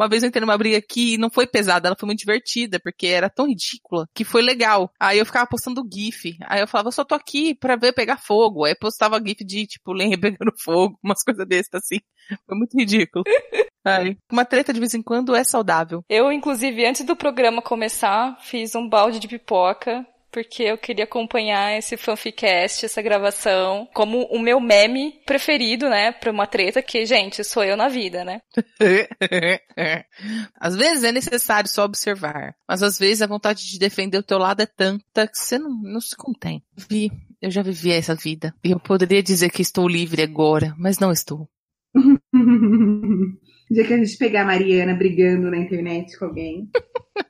Uma vez eu entrei numa briga que não foi pesada, ela foi muito divertida, porque era tão ridícula que foi legal. Aí eu ficava postando GIF. Aí eu falava, eu só tô aqui pra ver pegar fogo. Aí postava GIF de, tipo, lenha pegando fogo, umas coisas dessas assim. Foi muito ridículo. Ai, uma treta de vez em quando é saudável. Eu, inclusive, antes do programa começar, fiz um balde de pipoca porque eu queria acompanhar esse fanficast, essa gravação, como o meu meme preferido, né, pra uma treta que, gente, sou eu na vida, né? às vezes é necessário só observar, mas às vezes a vontade de defender o teu lado é tanta que você não, não se contém. Vi, eu já vivi essa vida. E eu poderia dizer que estou livre agora, mas não estou. O dia que a gente pegar a Mariana brigando na internet com alguém.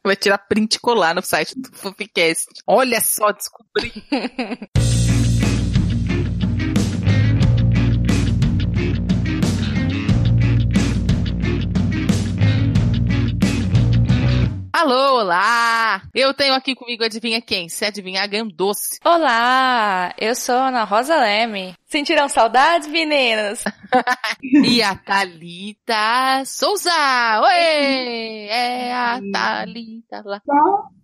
Vai tirar print e colar no site do Fofcast. Olha só, descobri. Alô, olá! Eu tenho aqui comigo, adivinha quem? Se adivinhar, ganha um doce. Olá, eu sou Ana Rosa Leme. Sentiram saudades, meninas? e a Thalita Souza! Oi! É a Thalita lá.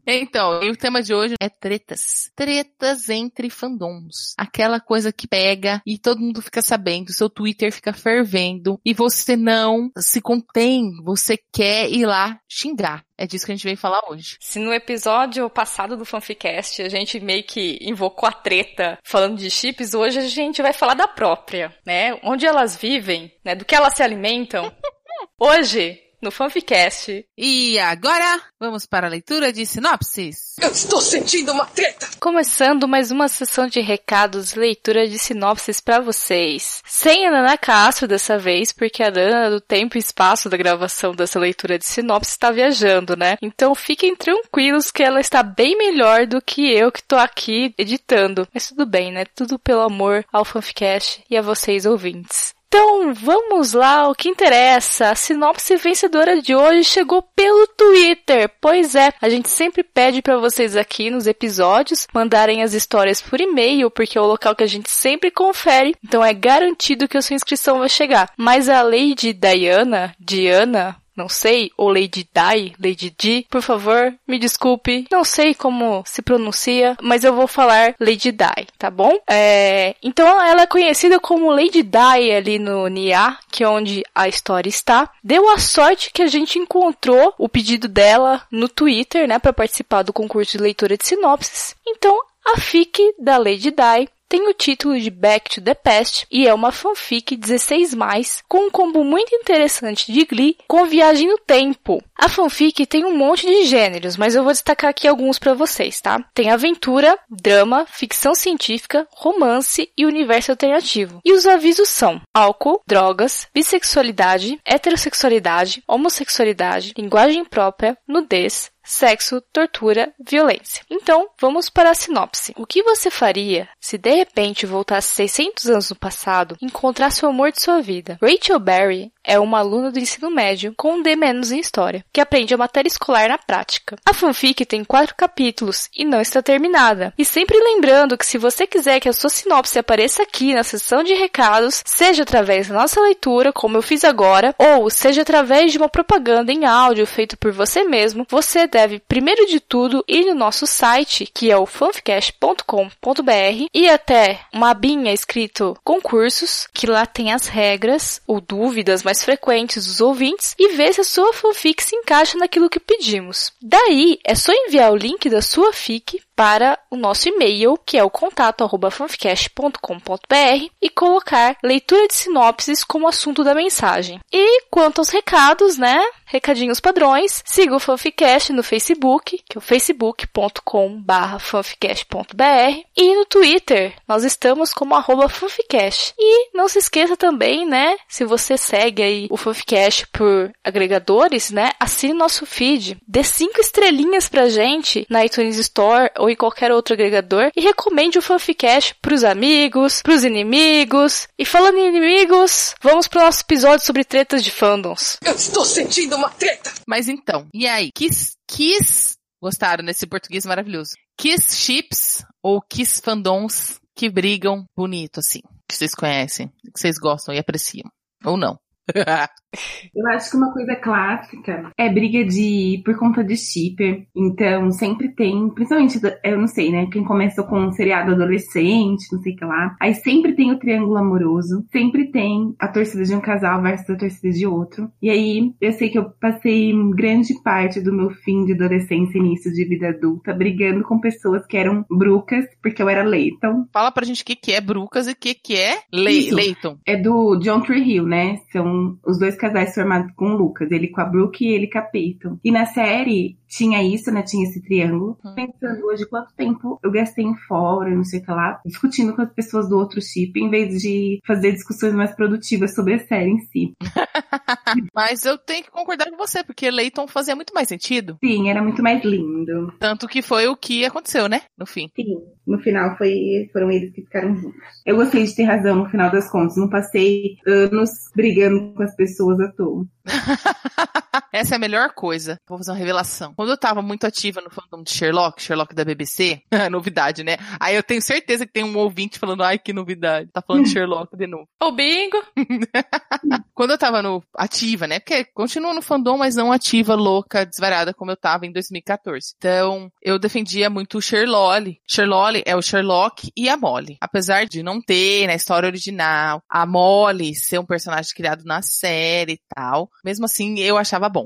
Então, e o tema de hoje é tretas. Tretas entre fandoms. Aquela coisa que pega e todo mundo fica sabendo, seu Twitter fica fervendo e você não se contém, você quer ir lá xingar. É disso que a gente veio falar hoje. Se no episódio passado do Fanficast a gente meio que invocou a treta falando de chips, hoje a gente vai falar da própria, né? Onde elas vivem, né? Do que elas se alimentam. Hoje no Fanficast. E agora, vamos para a leitura de sinopses. Eu estou sentindo uma treta! Começando mais uma sessão de recados, leitura de sinopses para vocês. Sem a Nana Castro dessa vez, porque a Nana do tempo e espaço da gravação dessa leitura de sinopses está viajando, né? Então fiquem tranquilos que ela está bem melhor do que eu que tô aqui editando. Mas tudo bem, né? Tudo pelo amor ao Fanficast e a vocês ouvintes. Então, vamos lá, o que interessa. A sinopse vencedora de hoje chegou pelo Twitter. Pois é, a gente sempre pede para vocês aqui nos episódios mandarem as histórias por e-mail, porque é o local que a gente sempre confere. Então é garantido que a sua inscrição vai chegar. Mas a Lady Diana, Diana, não sei, ou Lady Di, Lady Di, por favor, me desculpe, não sei como se pronuncia, mas eu vou falar Lady Di, tá bom? É, então ela é conhecida como Lady Di ali no Nia, que é onde a história está. Deu a sorte que a gente encontrou o pedido dela no Twitter, né, para participar do concurso de leitura de sinopses. Então a fic da Lady Di tem o título de Back to the Past e é uma fanfic 16 mais com um combo muito interessante de Glee com viagem no tempo. A fanfic tem um monte de gêneros, mas eu vou destacar aqui alguns para vocês, tá? Tem aventura, drama, ficção científica, romance e universo alternativo. E os avisos são álcool, drogas, bissexualidade, heterossexualidade, homossexualidade, linguagem própria, nudez, sexo, tortura, violência. Então, vamos para a sinopse. O que você faria se de repente voltasse 600 anos no passado e encontrasse o amor de sua vida? Rachel Berry é uma aluna do ensino médio com um D- em história, que aprende a matéria escolar na prática. A fanfic tem quatro capítulos e não está terminada. E sempre lembrando que se você quiser que a sua sinopse apareça aqui na seção de recados, seja através da nossa leitura, como eu fiz agora, ou seja através de uma propaganda em áudio feito por você mesmo, você deve, primeiro de tudo, ir no nosso site, que é o fanficast.com.br, e até uma abinha escrito concursos, que lá tem as regras ou dúvidas mais frequentes dos ouvintes, e ver se a sua fanfic se encaixa naquilo que pedimos. Daí, é só enviar o link da sua fic para o nosso e-mail, que é o contato fanficast.com.br e colocar leitura de sinopses como assunto da mensagem. E quanto aos recados, né? Recadinhos padrões, siga o Fanficast no Facebook, que é o facebook.com fanficast.br e no Twitter, nós estamos como arroba fanficast. E não se esqueça também, né? Se você segue aí o Fanficast por agregadores, né? Assine nosso feed, dê cinco estrelinhas pra gente na iTunes Store ou em qualquer outro agregador e recomende o Fanficast pros amigos, pros inimigos. E falando em inimigos, vamos pro nosso episódio sobre tretas de fandoms. Eu estou sentindo uma treta! Mas então, e aí? Kiss, Kiss, gostaram desse português maravilhoso? Kiss chips ou Kiss fandoms que brigam bonito assim? Que vocês conhecem, que vocês gostam e apreciam. Ou não? Eu acho que uma coisa clássica é briga de por conta de shipper. Então, sempre tem, principalmente, eu não sei, né? Quem começou com um seriado adolescente, não sei o que lá. Aí sempre tem o triângulo amoroso, sempre tem a torcida de um casal versus a torcida de outro. E aí, eu sei que eu passei grande parte do meu fim de adolescência e início de vida adulta brigando com pessoas que eram brucas, porque eu era Leighton. Fala pra gente o que, que é brucas e o que, que é Le Leighton. É do John Tree Hill, né? São os dois casais formados com o Lucas, ele com a Brooke e ele com a Peyton. E na série tinha isso, né? Tinha esse triângulo. Uhum. Pensando hoje quanto tempo eu gastei em fora, não sei o que lá, discutindo com as pessoas do outro chip, em vez de fazer discussões mais produtivas sobre a série em si. Mas eu tenho que concordar com você, porque Leighton fazia muito mais sentido. Sim, era muito mais lindo. Tanto que foi o que aconteceu, né? No fim. Sim, no final foi, foram eles que ficaram juntos. Eu gostei de ter razão no final das contas. Não passei anos brigando com as pessoas à toa. Essa é a melhor coisa. Vou fazer uma revelação. Quando eu tava muito ativa no fandom de Sherlock, Sherlock da BBC, novidade, né? Aí eu tenho certeza que tem um ouvinte falando, ai, que novidade. Tá falando de Sherlock de novo. O bingo! Quando eu tava no ativa, né? Porque continuo no fandom, mas não ativa, louca, desvariada como eu tava em 2014. Então, eu defendia muito o Sherlock. Sherlock é o Sherlock e a Molly. Apesar de não ter na história original a Molly ser um personagem criado na série e tal, mesmo assim eu achava bom.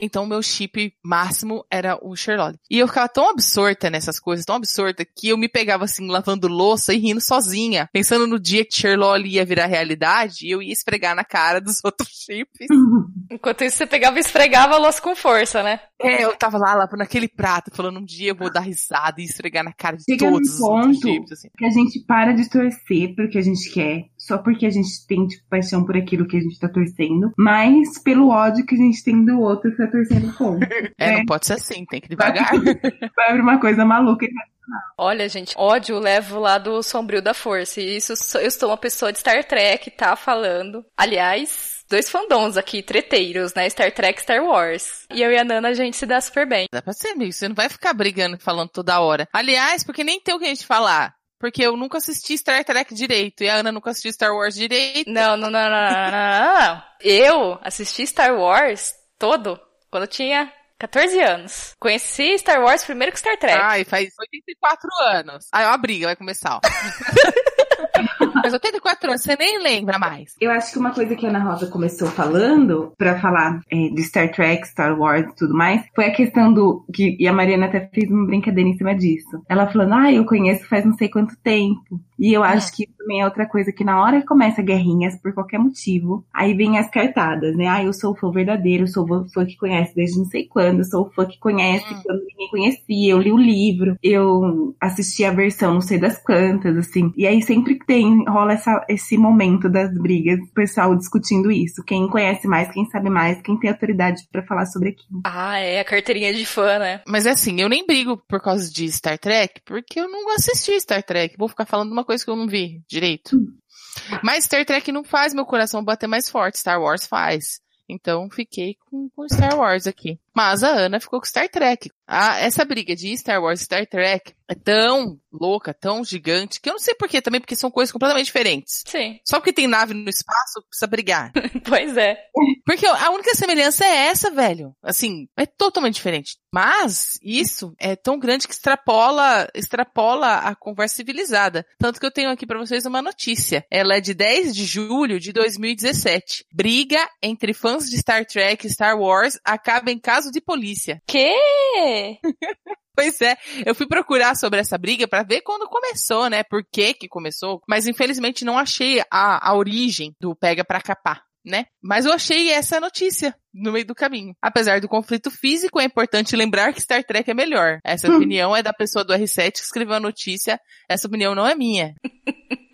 Então, meu chip máximo era o Sherlock. E eu ficava tão absorta nessas coisas, tão absorta, que eu me pegava assim, lavando louça e rindo sozinha, pensando no dia que Sherlock ia virar realidade e eu ia esfregar na cara dos outros chips. Enquanto isso, você pegava e esfregava a louça com força, né? É, eu tava lá, lá naquele prato, falando um dia eu vou dar risada e esfregar na cara de Chega todos os ponto outros chips. Assim. Que a gente para de torcer pro que a gente quer, só porque a gente tem, tipo, paixão por aquilo que a gente tá torcendo, mas pelo ódio que a gente tem do outro é, é, não é. pode ser assim, tem que devagar. Vai abrir uma coisa maluca e Olha, gente, ódio levo lá do sombrio da força. E isso eu sou uma pessoa de Star Trek, tá falando. Aliás, dois fandons aqui, treteiros, né? Star Trek Star Wars. E eu e a Nana, a gente se dá super bem. Dá pra ser, amigo. Você não vai ficar brigando e falando toda hora. Aliás, porque nem tem o que a gente falar. Porque eu nunca assisti Star Trek direito e a Ana nunca assistiu Star Wars direito. Não, não, não, não, não, não. não. Eu assisti Star Wars todo quando eu tinha 14 anos. Conheci Star Wars primeiro que Star Trek. Ai, faz 84 anos. Aí, ó, a briga vai começar, ó. Mas 84 anos, você nem lembra mais. Eu acho que uma coisa que a Ana Rosa começou falando, para falar é, de Star Trek, Star Wars e tudo mais, foi a questão do. Que, e a Mariana até fez uma brincadeira em cima disso. Ela falando, ah, eu conheço faz não sei quanto tempo. E eu acho é. que também é outra coisa que na hora que começa guerrinhas, por qualquer motivo, aí vem as cartadas, né? Ah, eu sou o fã verdadeiro, eu sou o fã que conhece desde não sei quando, eu sou o fã que conhece hum. quando ninguém conhecia, eu li o livro, eu assisti a versão não sei das quantas, assim. E aí sempre tem, rola essa, esse momento das brigas, o pessoal discutindo isso. Quem conhece mais, quem sabe mais, quem tem autoridade para falar sobre aquilo. Ah, é a carteirinha de fã, né? Mas é assim, eu nem brigo por causa de Star Trek, porque eu não assisti Star Trek. Vou ficar falando uma coisa que eu não vi direito. Hum. Mas Star Trek não faz meu coração bater mais forte, Star Wars faz. Então fiquei com, com Star Wars aqui. Mas a Ana ficou com Star Trek. Ah, essa briga de Star Wars e Star Trek é tão louca, tão gigante, que eu não sei porquê também, porque são coisas completamente diferentes. Sim. Só porque tem nave no espaço, precisa brigar. pois é. Porque a única semelhança é essa, velho. Assim, é totalmente diferente. Mas isso é tão grande que extrapola, extrapola a conversa civilizada. Tanto que eu tenho aqui para vocês uma notícia. Ela é de 10 de julho de 2017. Briga entre fãs de Star Trek e Star Wars acaba em caso de polícia. Que? Pois é, eu fui procurar sobre essa briga para ver quando começou, né? Por que que começou, mas infelizmente não achei a, a origem do pega pra capar. Né? Mas eu achei essa notícia no meio do caminho. Apesar do conflito físico, é importante lembrar que Star Trek é melhor. Essa opinião é da pessoa do R7 que escreveu a notícia. Essa opinião não é minha.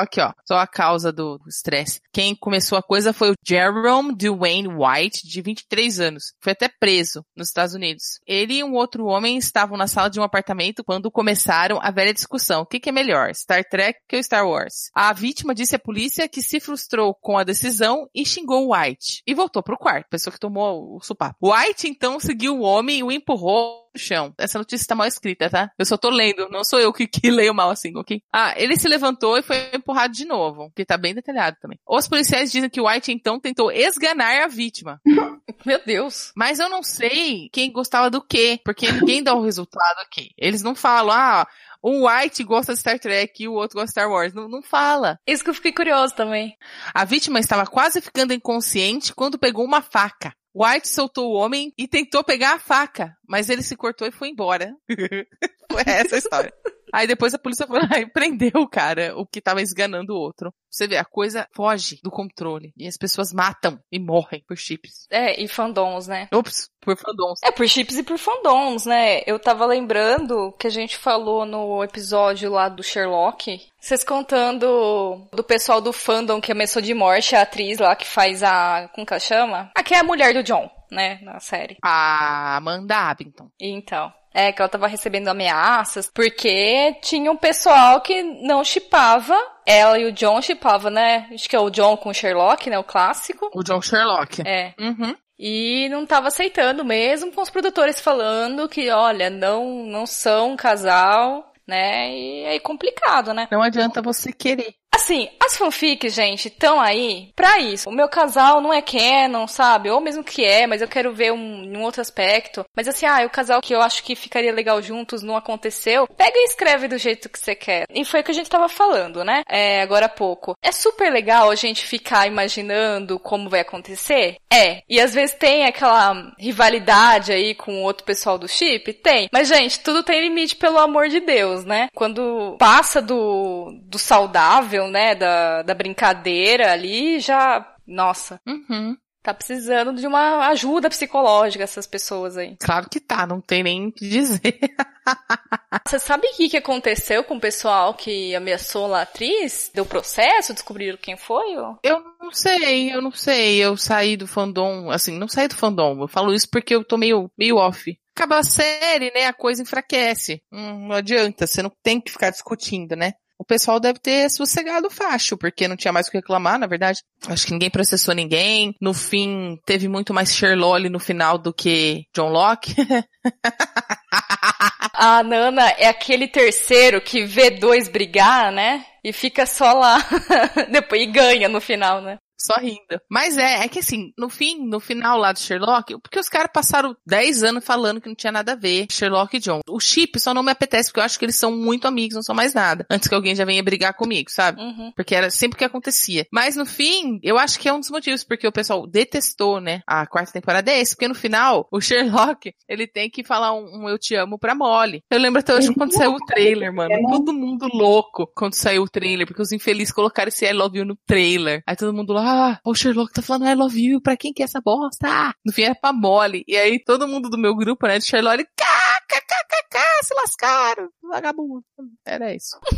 Aqui, ó. Só a causa do estresse. Quem começou a coisa foi o Jerome Dwayne White, de 23 anos. Foi até preso nos Estados Unidos. Ele e um outro homem estavam na sala de um apartamento quando começaram a velha discussão. O que, que é melhor, Star Trek ou Star Wars? A vítima disse à polícia que se frustrou com a decisão e xingou White. E voltou pro quarto, pessoa que tomou o supapo. White então seguiu o homem e o empurrou no chão. Essa notícia tá mal escrita, tá? Eu só tô lendo, não sou eu que, que leio mal assim, ok? Ah, ele se levantou e foi empurrado de novo, que tá bem detalhado também. Os policiais dizem que White então tentou esganar a vítima. Meu Deus. Mas eu não sei quem gostava do quê, porque ninguém dá o resultado aqui. Eles não falam, ah, um White gosta de Star Trek e o outro gosta de Star Wars. Não, não fala. Isso que eu fiquei curioso também. A vítima estava quase ficando inconsciente quando pegou uma faca. White soltou o homem e tentou pegar a faca, mas ele se cortou e foi embora. foi essa a história. Aí depois a polícia foi lá e prendeu o cara, o que tava esganando o outro. Você vê, a coisa foge do controle. E as pessoas matam e morrem por chips. É, e fandoms, né? Ops, por fandoms. É, por chips e por fandoms, né? Eu tava lembrando que a gente falou no episódio lá do Sherlock. Vocês contando do pessoal do fandom que ameaçou de morte a atriz lá que faz a. Como que ela chama? A que é a mulher do John, né? Na série. A Amanda Abington. Então. É, que ela tava recebendo ameaças, porque tinha um pessoal que não chipava. Ela e o John chipava, né? Acho que é o John com o Sherlock, né? O clássico. O John Sherlock. É. Uhum. E não tava aceitando mesmo, com os produtores falando que, olha, não, não são um casal, né? E é complicado, né? Não adianta você querer. Assim, as fanfics, gente, estão aí pra isso. O meu casal não é canon, sabe? Ou mesmo que é, mas eu quero ver um, um outro aspecto. Mas assim, ah, o casal que eu acho que ficaria legal juntos não aconteceu. Pega e escreve do jeito que você quer. E foi o que a gente tava falando, né? É, agora há pouco. É super legal a gente ficar imaginando como vai acontecer? É. E às vezes tem aquela rivalidade aí com o outro pessoal do chip? Tem. Mas, gente, tudo tem limite, pelo amor de Deus, né? Quando passa do, do saudável, né, da, da brincadeira ali, já, nossa. Uhum. Tá precisando de uma ajuda psicológica essas pessoas aí. Claro que tá, não tem nem o que dizer. Você sabe o que, que aconteceu com o pessoal que ameaçou a atriz? Deu processo? Descobriram quem foi? Ou? Eu não sei, eu não sei. Eu saí do fandom, assim, não saí do fandom. Eu falo isso porque eu tô meio, meio off. Acaba a série, né? A coisa enfraquece. Hum, não adianta, você não tem que ficar discutindo, né? O pessoal deve ter sossegado facho, porque não tinha mais o que reclamar, na verdade. Acho que ninguém processou ninguém. No fim, teve muito mais Sherlock no final do que John Locke. A Nana é aquele terceiro que vê dois brigar, né? E fica só lá. Depois e ganha no final, né? Só rindo. Mas é, é que assim, no fim, no final lá do Sherlock, porque os caras passaram 10 anos falando que não tinha nada a ver, Sherlock e John. O chip só não me apetece, porque eu acho que eles são muito amigos, não são mais nada. Antes que alguém já venha brigar comigo, sabe? Uhum. Porque era sempre que acontecia. Mas no fim, eu acho que é um dos motivos, porque o pessoal detestou, né, a quarta temporada é esse, porque no final, o Sherlock, ele tem que falar um, um eu te amo pra Molly. Eu lembro até hoje quando saiu o trailer, mano. Todo mundo louco quando saiu o trailer, porque os infelizes colocaram esse I love you no trailer. Aí todo mundo lá, ah, o Sherlock tá falando I love you, pra quem que é essa bosta? No fim é pra Molly. E aí todo mundo do meu grupo, né, de Sherlock, kkkk, se lascaram, vagabundo. Era isso.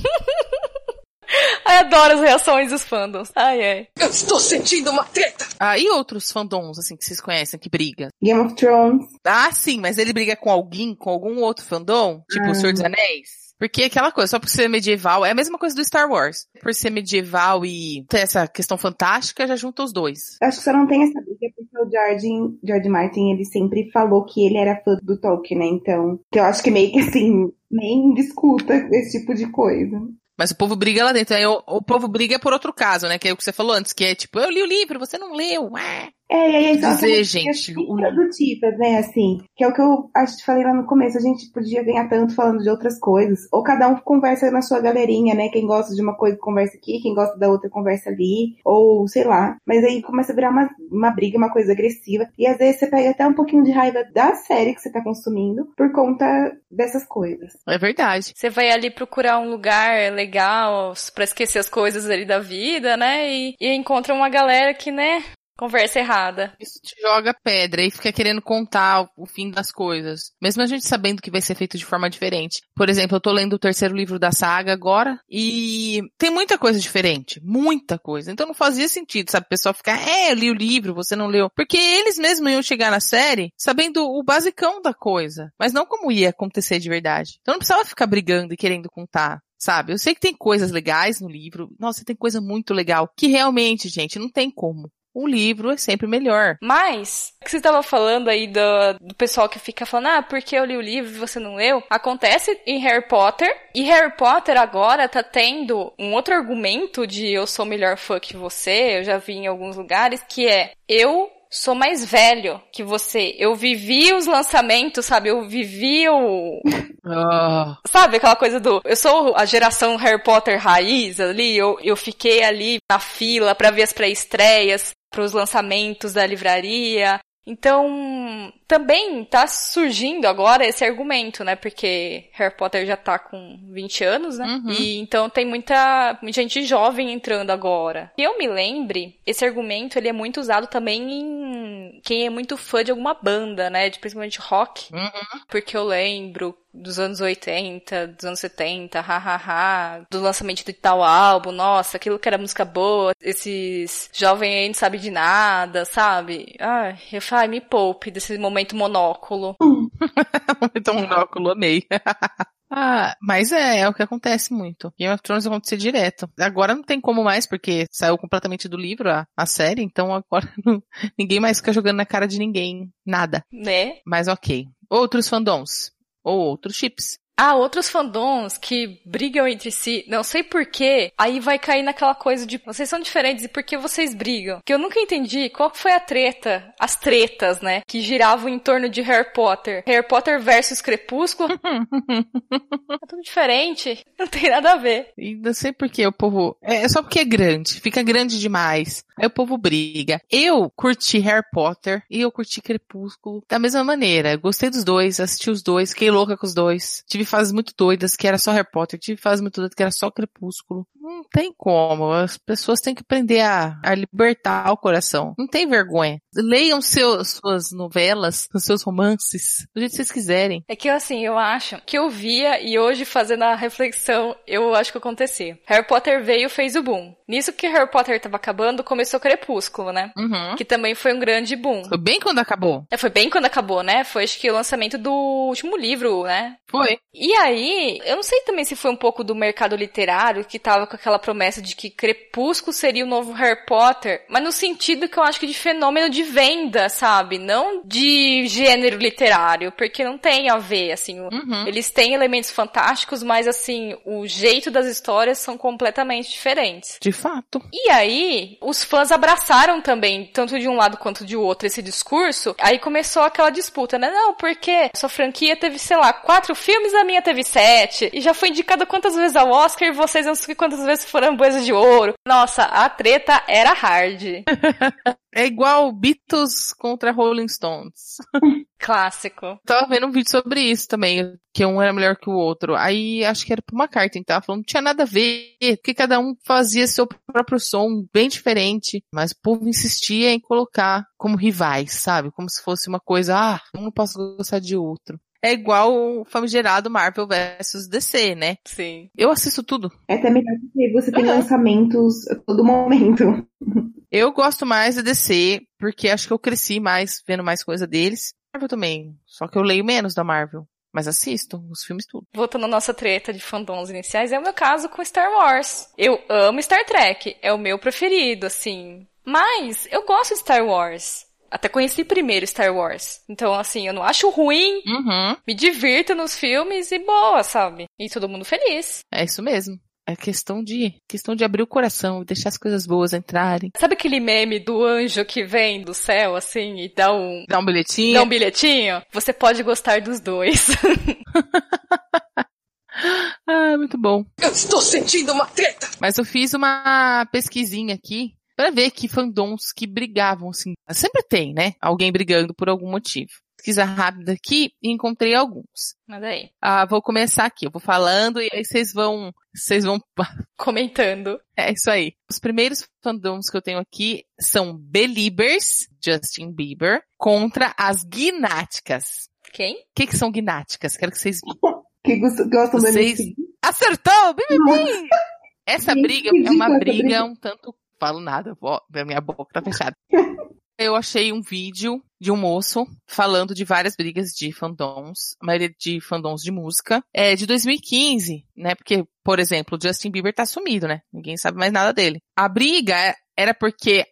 Ai, adoro as reações dos fandoms. Ai, ai. Eu estou sentindo uma treta! Ah, e outros fandoms, assim, que vocês conhecem, que briga? Game of Thrones. Ah, sim, mas ele briga com alguém, com algum outro fandom? Tipo Ah. o Senhor dos Anéis? Porque aquela coisa, só por ser medieval, é a mesma coisa do Star Wars. Por ser medieval e ter essa questão fantástica, já junta os dois. Acho que só não tem essa briga porque o George, George Martin, ele sempre falou que ele era fã do Tolkien, né? Então, eu acho que meio que assim, nem discuta esse tipo de coisa. Mas o povo briga lá dentro. Aí o, o povo briga por outro caso, né? Que é o que você falou antes, que é tipo, eu li o livro, você não leu. Ah. É, e aí Dizer, que gente, o- produtivas, né, assim, que é o que eu acho que falei lá no começo, a gente podia ganhar tanto falando de outras coisas, ou cada um conversa na sua galerinha, né, quem gosta de uma coisa conversa aqui, quem gosta da outra conversa ali, ou sei lá, mas aí começa a virar uma, uma briga, uma coisa agressiva, e às vezes você pega até um pouquinho de raiva da série que você tá consumindo, por conta dessas coisas. É verdade. Você vai ali procurar um lugar legal pra esquecer as coisas ali da vida, né? E, e encontra uma galera que, né, conversa errada. Isso te joga pedra e fica querendo contar o, fim das coisas. Mesmo a gente sabendo que vai ser feito de forma diferente. Por exemplo, eu tô lendo o terceiro livro da saga agora e tem muita coisa diferente. Muita coisa. Então não fazia sentido, sabe? O pessoal ficar, é, eu li o livro, você não leu. Porque eles mesmos iam chegar na série sabendo o basicão da coisa. Mas não como ia acontecer de verdade. Então não precisava ficar brigando e querendo contar. Sabe? Eu sei que tem coisas legais no livro. Nossa, tem coisa muito legal. Que realmente, gente, não tem como. O livro é sempre melhor. Mas, o que você estava falando aí do, do pessoal que fica falando, ah, porque eu li o livro e você não leu? Acontece em Harry Potter. E Harry Potter agora tá tendo um outro argumento de eu sou melhor fã que você, eu já vi em alguns lugares, que é eu sou mais velho que você. Eu vivi os lançamentos, sabe? Eu vivi o. Oh. Sabe aquela coisa do. Eu sou a geração Harry Potter raiz ali. Eu, eu fiquei ali na fila para ver as pré-estreias, para os lançamentos da livraria. Então, também tá surgindo agora esse argumento, né? Porque Harry Potter já tá com 20 anos, né? Uhum. E então tem muita, muita gente jovem entrando agora. Que eu me lembre, esse argumento ele é muito usado também em quem é muito fã de alguma banda, né? De principalmente rock. Uhum. Porque eu lembro dos anos 80, dos anos 70, hahaha, do lançamento de tal álbum, nossa, aquilo que era música boa, esses jovens aí não sabem de nada, sabe? Ai, eu falo, me poupe desse momento monóculo. momento monóculo, amei. Ah, mas é, é o que acontece muito. Game of Thrones acontecer direto. Agora não tem como mais, porque saiu completamente do livro a, a série, então agora não, ninguém mais fica jogando na cara de ninguém. Nada. Né? Mas ok. Outros fandoms ou outros chips. Há outros fandoms que brigam entre si, não sei porquê, aí vai cair naquela coisa de vocês são diferentes e por que vocês brigam? Que eu nunca entendi qual foi a treta, as tretas, né, que giravam em torno de Harry Potter. Harry Potter versus Crepúsculo. é tudo diferente, não tem nada a ver. E não sei porquê o povo, é, é só porque é grande, fica grande demais. Aí o povo briga. Eu curti Harry Potter e eu curti Crepúsculo da mesma maneira. Gostei dos dois, assisti os dois, fiquei louca com os dois. Tive fases muito doidas que era só Harry Potter, tive fases muito doidas que era só Crepúsculo. Não tem como. As pessoas têm que aprender a, a libertar o coração. Não tem vergonha. Leiam suas novelas, os seus romances, do jeito que vocês quiserem. É que assim, eu acho que eu via e hoje fazendo a reflexão, eu acho que acontecia. Harry Potter veio e fez o boom. Nisso que Harry Potter tava acabando, começou Crepúsculo, né? Uhum. Que também foi um grande boom. Foi bem quando acabou. É, foi bem quando acabou, né? Foi acho que o lançamento do último livro, né? Foi. E aí, eu não sei também se foi um pouco do mercado literário que tava com aquela promessa de que Crepúsculo seria o novo Harry Potter, mas no sentido que eu acho que de fenômeno de venda, sabe? Não de gênero literário, porque não tem a ver, assim. Uhum. Eles têm elementos fantásticos, mas assim, o jeito das histórias são completamente diferentes. De fato. E aí, os fãs abraçaram também, tanto de um lado quanto de outro, esse discurso. Aí começou aquela disputa, né? Não, porque sua franquia teve, sei lá, quatro filmes, a minha teve sete. E já foi indicada quantas vezes ao Oscar e vocês não sei quantas vezes foram boas de ouro. Nossa, a treta era hard. É igual Beatles contra Rolling Stones. Clássico. Tava vendo um vídeo sobre isso também, que um era melhor que o outro. Aí acho que era por uma carta, então tava falando, não tinha nada a ver, porque cada um fazia seu próprio som bem diferente, mas o povo insistia em colocar como rivais, sabe? Como se fosse uma coisa, ah, um não posso gostar de outro é igual o famigerado Marvel versus DC, né? Sim. Eu assisto tudo. É até melhor porque você tem uhum. lançamentos a todo momento. Eu gosto mais da DC, porque acho que eu cresci mais vendo mais coisa deles. Marvel também. Só que eu leio menos da Marvel. Mas assisto os filmes tudo. Voltando à nossa treta de fandoms iniciais, é o meu caso com Star Wars. Eu amo Star Trek, é o meu preferido, assim. Mas eu gosto de Star Wars. Até conheci primeiro Star Wars. Então, assim, eu não acho ruim. Uhum. Me divirto nos filmes e boa, sabe? E todo mundo feliz. É isso mesmo. É questão de questão de abrir o coração e deixar as coisas boas entrarem. Sabe aquele meme do anjo que vem do céu, assim, e dá um. Dá um bilhetinho? Dá um bilhetinho? Você pode gostar dos dois. ah, muito bom. Eu estou sentindo uma treta! Mas eu fiz uma pesquisinha aqui para ver que fandoms que brigavam, assim. Sempre tem, né? Alguém brigando por algum motivo. Pesquisa rápida aqui e encontrei alguns. Manda aí. Ah, vou começar aqui. Eu vou falando e aí vocês vão, vocês vão comentando. É isso aí. Os primeiros fandoms que eu tenho aqui são Beliebers, Justin Bieber, contra as Gnáticas. Quem? O que, que são Gnáticas? Quero que vocês que gostam vocês... Acertou! Bim, Essa briga é uma briga um tanto falo nada, ó, minha boca tá fechada. Eu achei um vídeo de um moço falando de várias brigas de fandoms, a maioria de fandoms de música, é de 2015, né? Porque, por exemplo, Justin Bieber tá sumido, né? Ninguém sabe mais nada dele. A briga era porque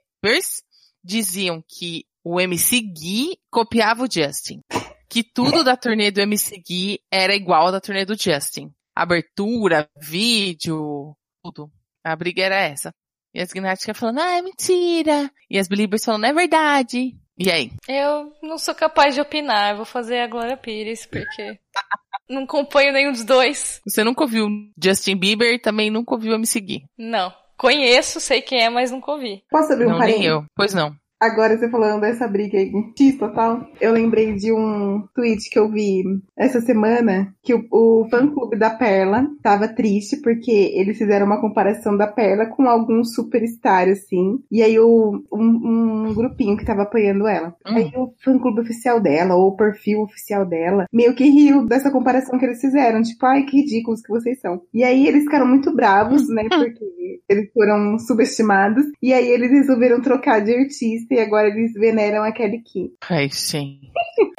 diziam que o MC Gui copiava o Justin. Que tudo da turnê do MC Gui era igual à da turnê do Justin. Abertura, vídeo, tudo. A briga era essa. E as Gnáticas falando, ah, é mentira. E as Believers falando, é verdade. E aí? Eu não sou capaz de opinar. Eu vou fazer a Glória Pires, porque não acompanho nenhum dos dois. Você nunca ouviu Justin Bieber e também nunca ouviu me seguir? Não. Conheço, sei quem é, mas nunca ouvi. Posso abrir um Não, nem eu. Pois não. Agora você falando dessa briga aí com X total, eu lembrei de um tweet que eu vi essa semana que o, o fã-clube da Perla tava triste porque eles fizeram uma comparação da Perla com algum superstar, assim. E aí o, um, um grupinho que tava apoiando ela. Hum. Aí o fã-clube oficial dela, ou o perfil oficial dela, meio que riu dessa comparação que eles fizeram. Tipo, ai, que ridículos que vocês são. E aí eles ficaram muito bravos, né? Porque eles foram subestimados. E aí eles resolveram trocar de artista e agora eles veneram a Kelly Key. Ai, sim.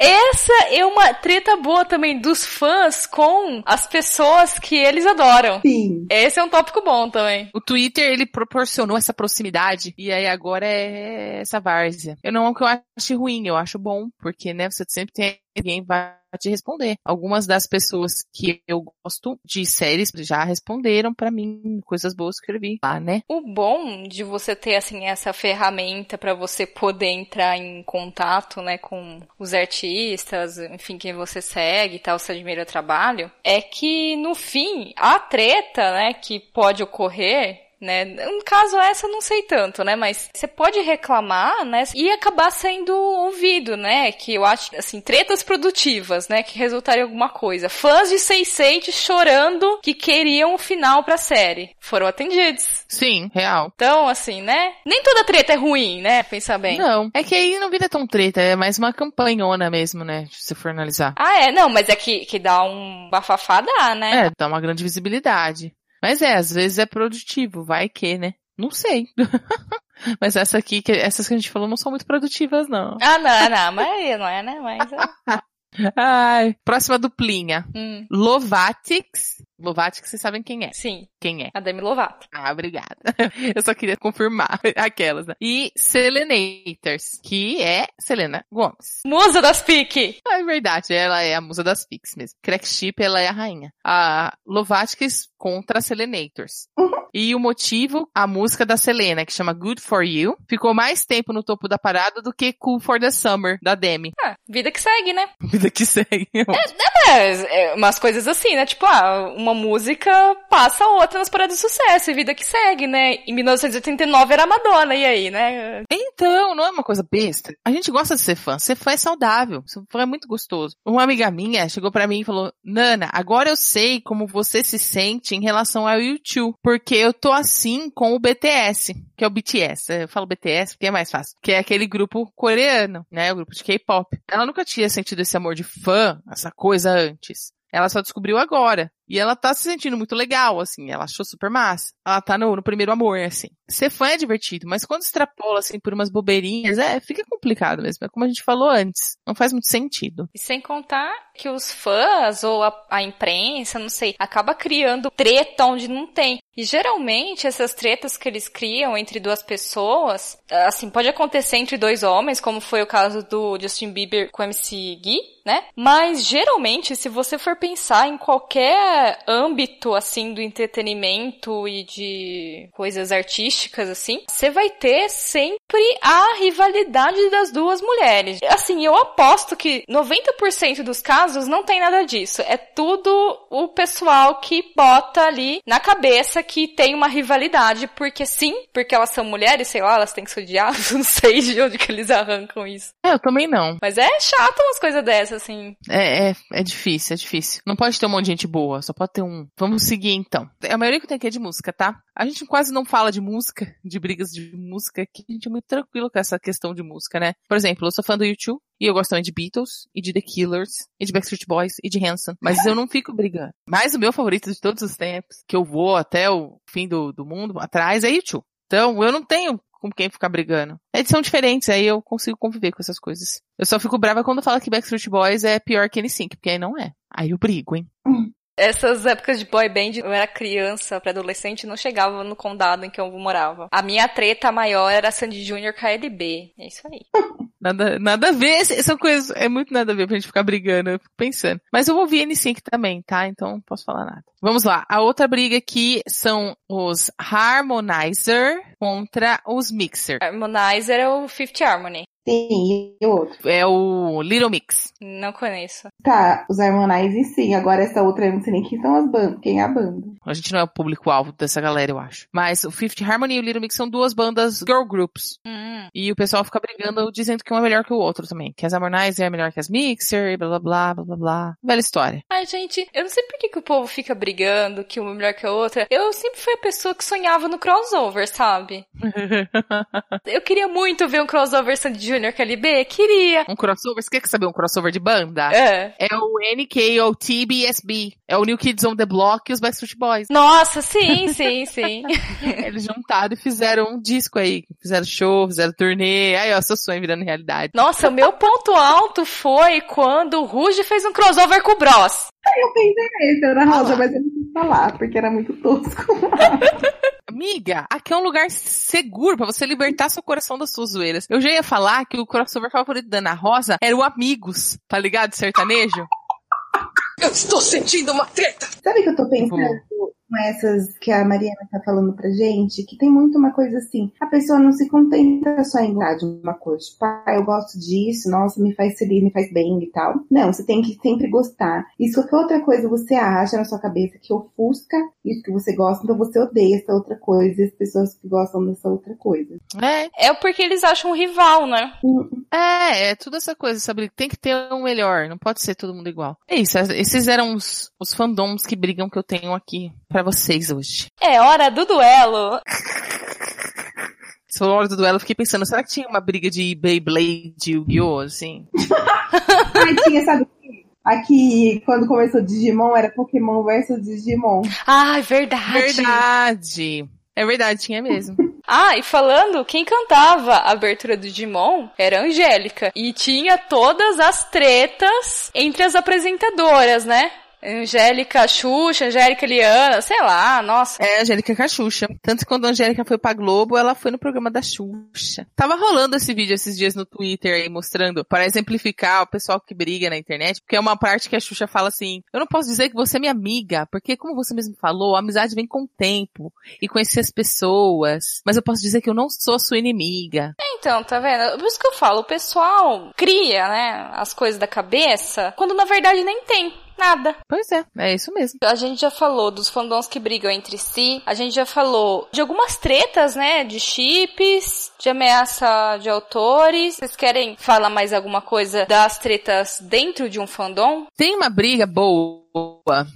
Essa é uma treta boa também dos fãs com as pessoas que eles adoram. Sim. Esse é um tópico bom também. O Twitter, ele proporcionou essa proximidade e aí agora é essa várzea. Eu não é que eu acho ruim, eu acho bom, porque, né, você sempre tem alguém vai te responder. Algumas das pessoas que eu gosto de séries já responderam pra mim coisas boas que eu vi lá, né? O bom de você ter assim essa ferramenta pra você poder entrar em contato, né, com os artistas, enfim, quem você segue e tal, você admira o trabalho, é que no fim a treta, né, que pode ocorrer né? No caso essa não sei tanto, né? Mas você pode reclamar, né? E acabar sendo ouvido, né? Que eu acho, assim, tretas produtivas, né? Que resultaram em alguma coisa. Fãs de Sense8 chorando que queriam o final pra série. Foram atendidos. Sim, real. Então, assim, né? Nem toda treta é ruim, né? Pensar bem. Não, é que aí não vira tão treta, é mais uma campanhona mesmo, né? Se você for analisar. Ah, é? Não, mas é que, que dá um bafafá, dá, né? É, dá uma grande visibilidade. Mas é, às vezes é produtivo, vai que, né? Não sei. Mas essa aqui, que, essas que a gente falou não são muito produtivas, não. Ah, não, não, a maioria não é, né? Mas é. Ai, próxima duplinha. Hum, Lovatix. Lovatix, vocês sabem quem é. sim, Quem é? a Demi Lovato. Ah, obrigada. Eu só queria confirmar aquelas. Né? E Selenators, que é Selena Gomes. Musa das Pique! Ah, é verdade, ela é a musa das Pix mesmo. Crack Ship, ela é a rainha. A Lovatix contra Selenators. E o motivo, a música da Selena, que chama Good For You, ficou mais tempo no topo da parada do que Cool For The Summer, da Demi. Ah, vida que segue, né? Vida que segue. É, é, umas coisas assim, né? Tipo, ah, uma música passa a outra nas paradas de sucesso, e vida que segue, né? Em 1989 era Madonna, e aí, né? Então, não é uma coisa besta. A gente gosta de ser fã. Ser fã é saudável. Ser fã é muito gostoso. Uma amiga minha chegou pra mim e falou, Nana, agora eu sei como você se sente em relação ao YouTube, porque eu tô assim com o BTS, que é o BTS. Eu falo BTS porque é mais fácil. Que é aquele grupo coreano, né? O grupo de K-pop. Ela nunca tinha sentido esse amor de fã, essa coisa antes. Ela só descobriu agora. E ela tá se sentindo muito legal, assim. Ela achou super massa. Ela tá no, no primeiro amor, assim. Ser fã é divertido, mas quando extrapola, assim, por umas bobeirinhas, é, fica complicado mesmo. É como a gente falou antes. Não faz muito sentido. E sem contar que os fãs ou a, a imprensa, não sei, acaba criando treta onde não tem. E geralmente essas tretas que eles criam entre duas pessoas, assim, pode acontecer entre dois homens, como foi o caso do Justin Bieber com o MC Gui, né? Mas geralmente, se você for pensar em qualquer âmbito assim do entretenimento e de coisas artísticas assim, você vai ter sempre a rivalidade das duas mulheres. Assim, eu aposto que 90% dos casos não tem nada disso. É tudo o pessoal que bota ali na cabeça que tem uma rivalidade, porque sim, porque elas são mulheres, sei lá, elas têm que se odiar, não sei de onde que eles arrancam isso. É, eu também não. Mas é chato umas coisas dessas, assim. É, é, é difícil, é difícil. Não pode ter um monte de gente boa, só pode ter um. Vamos seguir então. A maioria que tem aqui é de música, tá? A gente quase não fala de música, de brigas de música, que a gente é muito tranquilo com essa questão de música, né? Por exemplo, eu sou fã do YouTube, e eu gosto também de Beatles, e de The Killers, e de Backstreet Boys, e de Hanson. Mas eu não fico brigando. Mas o meu favorito de todos os tempos, que eu vou até o fim do, do mundo atrás, é YouTube. Então, eu não tenho com quem ficar brigando. Eles são diferentes, aí eu consigo conviver com essas coisas. Eu só fico brava quando fala que Backstreet Boys é pior que N5, porque aí não é. Aí eu brigo, hein? Essas épocas de boy band, eu era criança, pré-adolescente, não chegava no condado em que eu morava. A minha treta maior era Sandy Júnior KLB. É isso aí. Nada, nada a ver, são coisas, é muito nada a ver pra gente ficar brigando, eu fico pensando. Mas eu vou ouvir N5 também, tá? Então não posso falar nada. Vamos lá, a outra briga aqui são os Harmonizer contra os Mixer. Harmonizer é o Fifth Harmony. Sim, e o outro? É o Little Mix. Não conheço. Tá, os Harmonize sim. Agora essa outra eu não sei nem quem são as bandas, quem é a banda. A gente não é o público-alvo dessa galera, eu acho. Mas o Fifth Harmony e o Little Mix são duas bandas girl groups. Hum. E o pessoal fica brigando dizendo que um é melhor que o outro também. Que as Harmonize é melhor que as Mixer, blá blá blá, blá blá blá. Velha história. Ai, gente, eu não sei por que, que o povo fica brigando, que uma é melhor que a outra. Eu sempre fui a pessoa que sonhava no crossover, sabe? eu queria muito ver um crossover Sandy Junior KLB, queria. Um crossover? Você quer saber um crossover de banda? É. É o NK ou TBSB. É o New Kids on the Block e os Backstreet Boys. Nossa, sim, sim, sim. Eles juntaram e fizeram um disco aí. Fizeram show, fizeram turnê. Aí, ó, seu sonho virando realidade. Nossa, o meu ponto alto foi quando o Ruge fez um crossover com o Bros. Eu pensei nesse, Ana Rosa, mas eu não quis falar, porque era muito tosco. Amiga, aqui é um lugar seguro pra você libertar seu coração das suas zoeiras. Eu já ia falar que o crossover favorito da Ana Rosa era o Amigos, tá ligado? Sertanejo. Eu estou sentindo uma treta! Sabe o que eu tô pensando? Com essas que a Mariana tá falando pra gente, que tem muito uma coisa assim, a pessoa não se contenta só em gostar de uma coisa. Tipo, ah, eu gosto disso, nossa, me faz feliz, me faz bem e tal. Não, você tem que sempre gostar. E se qualquer outra coisa você acha na sua cabeça que ofusca isso que você gosta, então você odeia essa outra coisa e as pessoas que gostam dessa outra coisa. É, É porque eles acham um rival, né? é, é tudo essa coisa, sabe? Tem que ter um melhor, não pode ser todo mundo igual. É isso, esses eram os, os fandoms que brigam que eu tenho aqui pra vocês hoje. É hora do duelo. Se for hora do duelo, eu fiquei pensando, será que tinha uma briga de Beyblade e Yu-Gi-Oh! assim? Ai, tinha, sabe? Aqui, quando começou Digimon, era Pokémon versus Digimon. Ah, é verdade. Verdade. É verdade, tinha mesmo. Ah, e falando, quem cantava a abertura do Digimon era a Angélica. E tinha todas as tretas entre as apresentadoras, né? Angélica Xuxa, Angélica Liana, sei lá, nossa. É, Angélica Cachucha. Tanto que quando a Angélica foi pra Globo, ela foi no programa da Xuxa. Tava rolando esse vídeo esses dias no Twitter aí, mostrando, para exemplificar o pessoal que briga na internet, porque é uma parte que a Xuxa fala assim, eu não posso dizer que você é minha amiga, porque como você mesmo falou, a amizade vem com o tempo e conhecer as pessoas, mas eu posso dizer que eu não sou sua inimiga. Então, tá vendo? Por isso que eu falo, o pessoal cria, né, as coisas da cabeça, quando na verdade nem tem. Nada. Pois é, é isso mesmo. A gente já falou dos fandoms que brigam entre si. A gente já falou de algumas tretas, né? De chips, de ameaça de autores. Vocês querem falar mais alguma coisa das tretas dentro de um fandom? Tem uma briga boa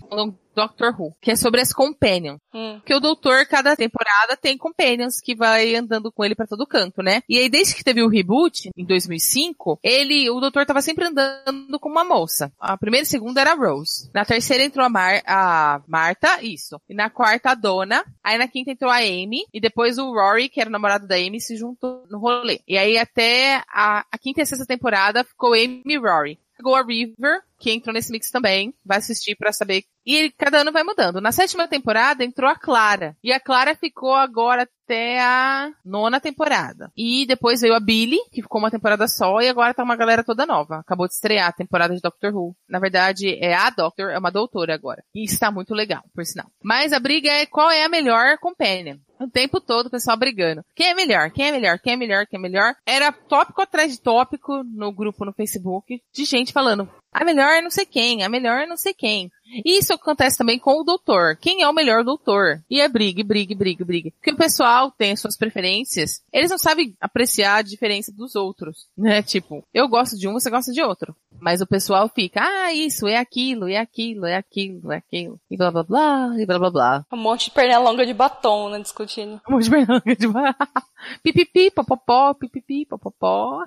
Doctor Who, que é sobre as companions. Hum. Porque o doutor, cada temporada, tem companions que vai andando com ele pra todo canto, né? E aí, desde que teve o reboot, em 2005, ele, o doutor tava sempre andando com uma moça. A primeira e segunda era a Rose. Na terceira entrou a, Mar a Marta, isso. E na quarta, a Donna. Aí na quinta entrou a Amy. E depois o Rory, que era o namorado da Amy, se juntou no rolê. E aí, até a, a quinta e a sexta temporada, ficou Amy e Rory. Chegou a River, que entrou nesse mix também. Vai assistir pra saber. E cada ano vai mudando. Na sétima temporada entrou a Clara. E a Clara ficou agora até a nona temporada. E depois veio a Billy, que ficou uma temporada só, e agora tá uma galera toda nova. Acabou de estrear a temporada de Doctor Who. Na verdade, é a Doctor, é uma doutora agora. E está muito legal, por sinal. Mas a briga é qual é a melhor companion. O tempo todo o pessoal brigando. Quem é melhor? Quem é melhor? Quem é melhor? Quem é melhor? Era tópico atrás de tópico no grupo no Facebook de gente falando a melhor é não sei quem, a melhor é não sei quem. E isso acontece também com o doutor. Quem é o melhor doutor? E é briga, briga, briga, briga. Porque o pessoal tem as suas preferências. Eles não sabem apreciar a diferença dos outros, né? Tipo, eu gosto de um, você gosta de outro. Mas o pessoal fica, ah, isso, é aquilo, é aquilo, é aquilo, é aquilo. E blá blá blá, e blá blá blá. Um monte de perna longa de batom, né, discutindo. Um monte de berlanga de pipipi, popopó, pipipi, popopó.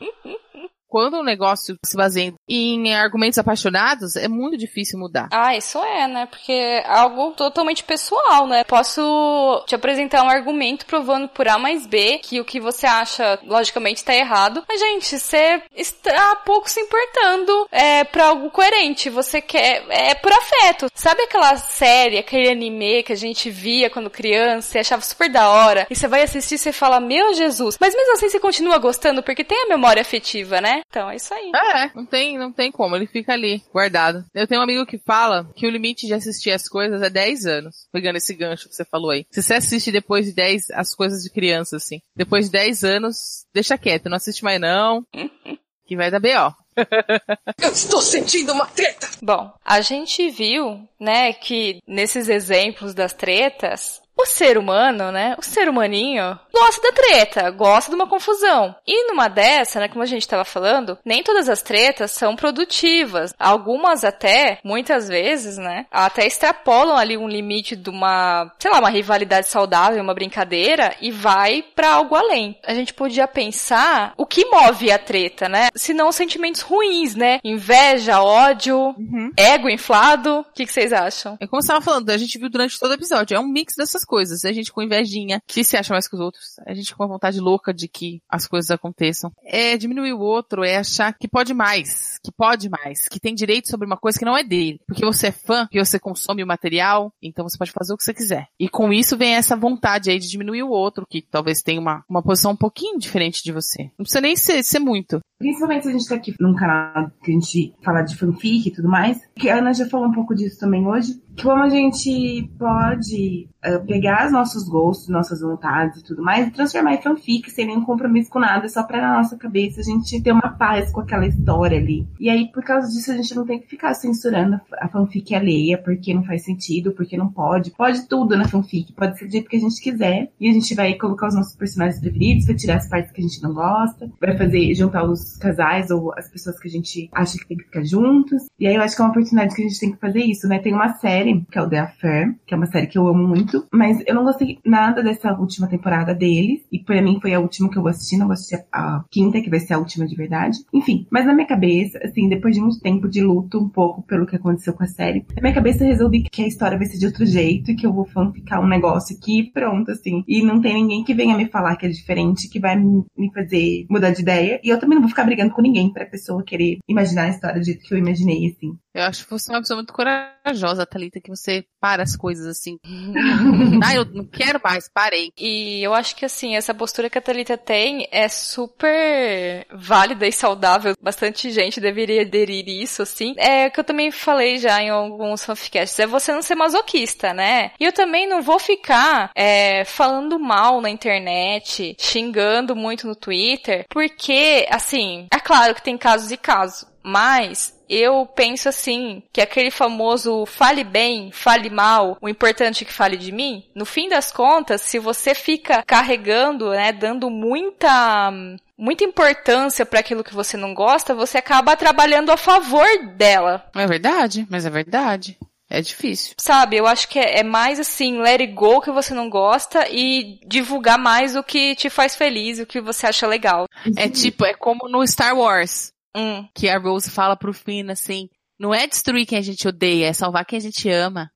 quando o negócio se baseia em argumentos apaixonados, é muito difícil mudar. Ah, isso é, né? Porque é algo totalmente pessoal, né? Posso te apresentar um argumento provando por A mais B que o que você acha, logicamente, tá errado. Mas, gente, você está pouco se importando é, pra algo coerente. Você quer. É por afeto. Sabe aquela série, aquele anime que a gente via quando criança e achava super da hora? E você vai assistir e você fala, meu Jesus. Mas mesmo assim você continua gostando porque tem a memória afetiva, né? Então é isso aí. É, não tem, não tem como. Ele fica ali, guardado. Eu tenho um amigo que fala que o limite de assistir as coisas é 10 anos. Pegando esse gancho que você falou aí. Se você assiste depois de 10 as coisas de criança, assim. Depois de 10 anos, deixa quieto. Não assiste mais não. que vai dar B.O. Eu estou sentindo uma treta! Bom, a gente viu, né, que nesses exemplos das tretas, o ser humano, né? O ser humaninho gosta da treta, gosta de uma confusão. E numa dessa, né, como a gente estava falando, nem todas as tretas são produtivas. Algumas até, muitas vezes, né, até extrapolam ali um limite de uma, sei lá, uma rivalidade saudável, uma brincadeira e vai para algo além. A gente podia pensar o que move a treta, né? Se não sentimentos ruins, né? Inveja, ódio, uhum. ego inflado. O que, que vocês acham? É como você estava falando, a gente viu durante todo o episódio, é um mix dessas coisas. A gente com invejinha, que se acha mais que os outros. A gente com uma vontade louca de que as coisas aconteçam. É diminuir o outro, é achar que pode mais, que pode mais, que tem direito sobre uma coisa que não é dele. Porque você é fã, que você consome o material, então você pode fazer o que você quiser. E com isso vem essa vontade aí de diminuir o outro, que talvez tenha uma, uma posição um pouquinho diferente de você. Não precisa nem ser, ser muito. Principalmente se a gente tá aqui num canal que a gente fala de fanfic e tudo mais, que a Ana já falou um pouco disso também hoje, como a gente pode uh, pegar os nossos gostos, nossas vontades e tudo mais e transformar em fanfic sem nenhum compromisso com nada, só pra na nossa cabeça a gente ter uma paz com aquela história ali. E aí, por causa disso, a gente não tem que ficar censurando a fanfic alheia, porque não faz sentido, porque não pode. Pode tudo na fanfic, pode ser do jeito que a gente quiser. E a gente vai colocar os nossos personagens preferidos, vai tirar as partes que a gente não gosta, vai fazer, juntar os casais ou as pessoas que a gente acha que tem que ficar juntos. E aí eu acho que é uma oportunidade que a gente tem que fazer isso, né? Tem uma série que é o The Affair, que é uma série que eu amo muito, mas eu não gostei nada dessa última temporada deles, e pra mim foi a última que eu vou assistir, não vou assistir a quinta, que vai ser a última de verdade. Enfim, mas na minha cabeça, assim, depois de muito tempo de luto um pouco pelo que aconteceu com a série, na minha cabeça eu resolvi que a história vai ser de outro jeito, e que eu vou ficar um negócio aqui pronto, assim, e não tem ninguém que venha me falar que é diferente, que vai me fazer mudar de ideia, e eu também não vou ficar brigando com ninguém pra pessoa querer imaginar a história do jeito que eu imaginei, assim. Eu acho que você é uma pessoa muito corajosa, Thalita, que você para as coisas assim. ah, eu não quero mais, parei. E eu acho que assim, essa postura que a Thalita tem é super válida e saudável. Bastante gente deveria aderir isso, assim. É o que eu também falei já em alguns fanficasts, é você não ser masoquista, né? E eu também não vou ficar é, falando mal na internet, xingando muito no Twitter, porque, assim, é claro que tem casos e casos, mas eu penso assim, que aquele famoso fale bem, fale mal, o importante é que fale de mim, no fim das contas, se você fica carregando, né, dando muita muita importância para aquilo que você não gosta, você acaba trabalhando a favor dela. É verdade, mas é verdade. É difícil. Sabe, eu acho que é, é, mais assim, let it go que você não gosta e divulgar mais o que te faz feliz, o que você acha legal. É tipo, é como no Star Wars. Hum. Que a Rose fala pro Finn assim, não é destruir quem a gente odeia, é salvar quem a gente ama.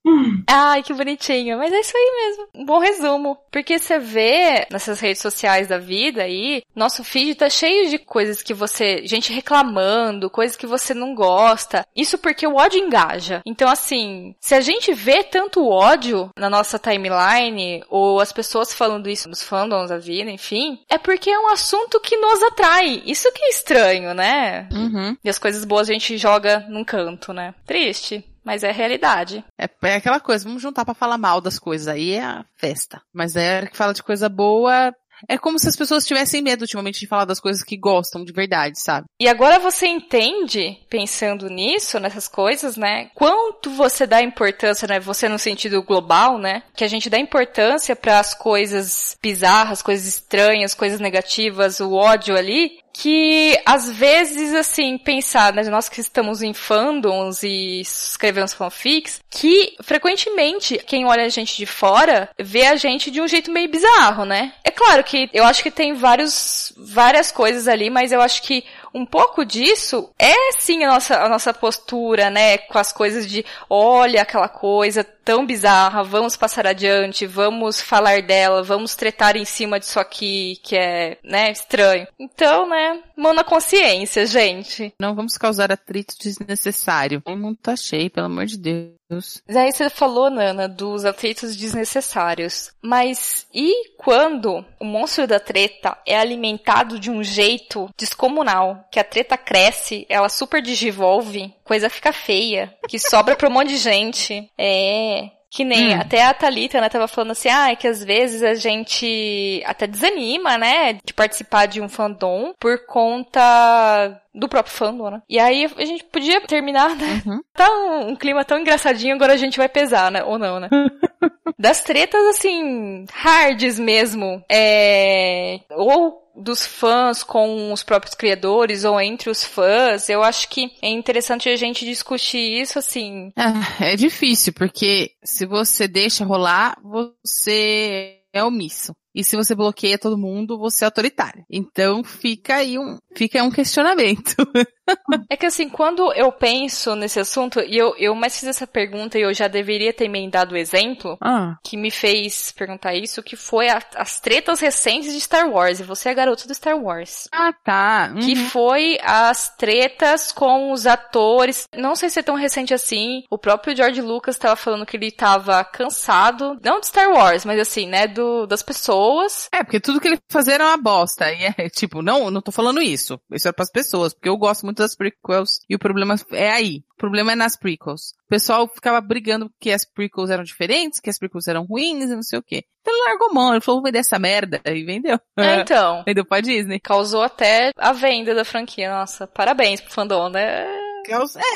Ai, que bonitinho. Mas é isso aí mesmo. Um bom resumo. Porque você vê nessas redes sociais da vida aí, nosso feed tá cheio de coisas que você. gente reclamando, coisas que você não gosta. Isso porque o ódio engaja. Então, assim, se a gente vê tanto ódio na nossa timeline, ou as pessoas falando isso nos fandoms da vida, enfim, é porque é um assunto que nos atrai. Isso que é estranho, né? Uhum. E as coisas boas a gente joga num canto tanto, né? Triste. Mas é realidade. É, é aquela coisa, vamos juntar para falar mal das coisas, aí é a festa. Mas é que fala de coisa boa, é como se as pessoas tivessem medo ultimamente de falar das coisas que gostam de verdade, sabe? E agora você entende, pensando nisso, nessas coisas, né? Quanto você dá importância, né? Você no sentido global, né? Que a gente dá importância para as coisas bizarras, coisas estranhas, coisas negativas, o ódio ali, que às vezes, assim, pensar, né, nós que estamos em fandoms e escrevemos fanfics, que frequentemente quem olha a gente de fora vê a gente de um jeito meio bizarro, né? É claro que eu acho que tem vários, várias coisas ali, mas eu acho que um pouco disso é sim a nossa, a nossa postura, né? Com as coisas de olha aquela coisa tão bizarra, vamos passar adiante, vamos falar dela, vamos tretar em cima disso aqui que é, né, estranho. Então, né, mão na consciência, gente. Não vamos causar atrito desnecessário. O mundo tá cheio, pelo amor de Deus. Mas aí você falou, Nana, dos atritos desnecessários. Mas e quando o monstro da treta é alimentado de um jeito descomunal, que a treta cresce, ela super digivolve, coisa fica feia, que sobra pra um monte de gente. É, que nem hum. até a Thalita, né, tava falando assim, ah, é que às vezes a gente até desanima, né, de participar de um fandom por conta do próprio fandom, né? E aí a gente podia terminar, né? Uhum. Tá um, um, clima tão engraçadinho, agora a gente vai pesar, né? Ou não, né? das tretas, assim, hards mesmo. É... Ou dos fãs com os próprios criadores ou entre os fãs, eu acho que é interessante a gente discutir isso assim. É, é difícil, porque se você deixa rolar, você é omisso. E se você bloqueia todo mundo, você é autoritário. Então fica aí um, fica um questionamento. é que assim, quando eu penso nesse assunto, e eu, eu mais fiz essa pergunta e eu já deveria ter emendado o exemplo ah. que me fez perguntar isso, que foi a, as tretas recentes de Star Wars. E você é garoto do Star Wars. Ah, tá. Uhum. Que foi as tretas com os atores. Não sei se é tão recente assim. O próprio George Lucas estava falando que ele estava cansado, não de Star Wars, mas assim, né, do, das pessoas. É, porque tudo que ele fazia era uma bosta. E é tipo, não, não tô falando isso. Isso é pras pessoas, porque eu gosto muito das prequels e o problema é aí. O problema é nas prequels. O pessoal ficava brigando que as prequels eram diferentes, que as prequels eram ruins e não sei o quê. Então ele largou mão, ele falou, vou vender essa merda, e vendeu. É, então. vendeu pra Disney. Causou até a venda da franquia. Nossa, parabéns pro fandom, né?